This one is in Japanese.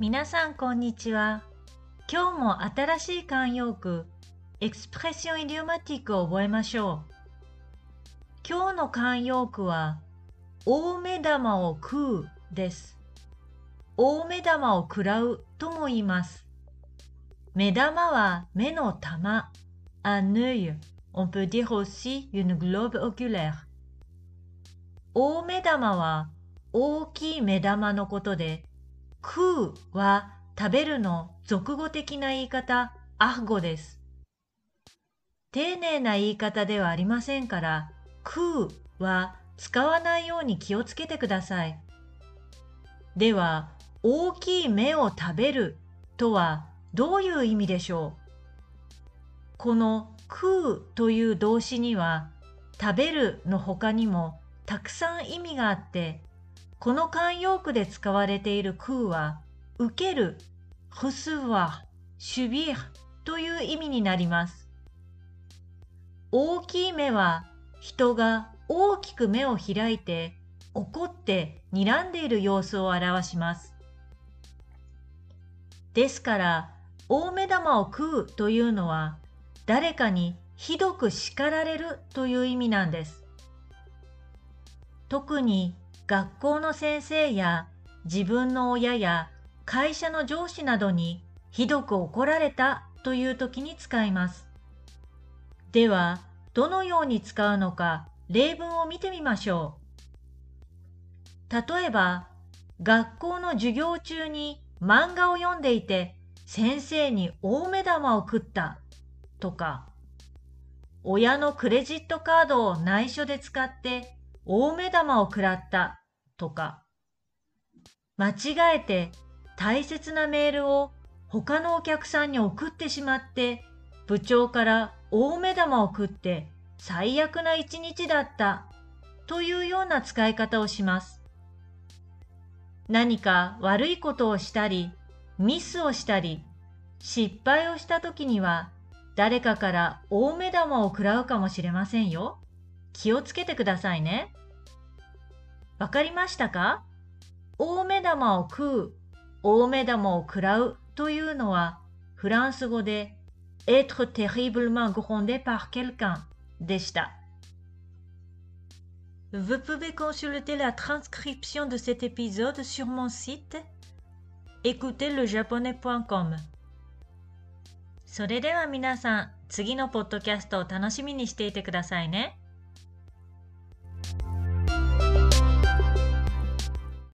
皆さんこんにちは。今日も新しい慣用句、エクスプレッションイディオマティックを覚えましょう。今日の慣用句は、大目玉を食うです。大目玉を食らうとも言います。目玉は目の玉、un œil, on peut dire aussi une globe oculaire。大目玉は大きい目玉のことで、食うは食べるの俗語的な言い方、アフ語です。丁寧な言い方ではありませんから、食うは使わないように気をつけてください。では、大きい目を食べるとはどういう意味でしょう？この食うという動詞には食べるの他にもたくさん意味があってこの慣用句で使われている空は、受ける、recevoir、subir という意味になります。大きい目は、人が大きく目を開いて、怒って睨んでいる様子を表します。ですから、大目玉を食うというのは、誰かにひどく叱られるという意味なんです。特に学校の先生や自分の親や会社の上司などにひどく怒られたという時に使います。では、どのように使うのか例文を見てみましょう。例えば、学校の授業中に漫画を読んでいて先生に大目玉を食ったとか、親のクレジットカードを内緒で使って大目玉を食らったとか、間違えて大切なメールを他のお客さんに送ってしまって部長から大目玉を食って最悪な一日だったというような使い方をします。何か悪いことをしたり、ミスをしたり、失敗をした時には誰かから大目玉を食らうかもしれませんよ。気をつけてくださいね。わかりましたか大目玉を食う、大目玉を食らうというのは、フランス語で être terriblement grondé par quelqu'un でした。Vous pouvez consulter la transcription de cet épisode sur mon site écoutezlejaponais.com それでは皆さん、次のポッドキャストを楽しみにしていてくださいね。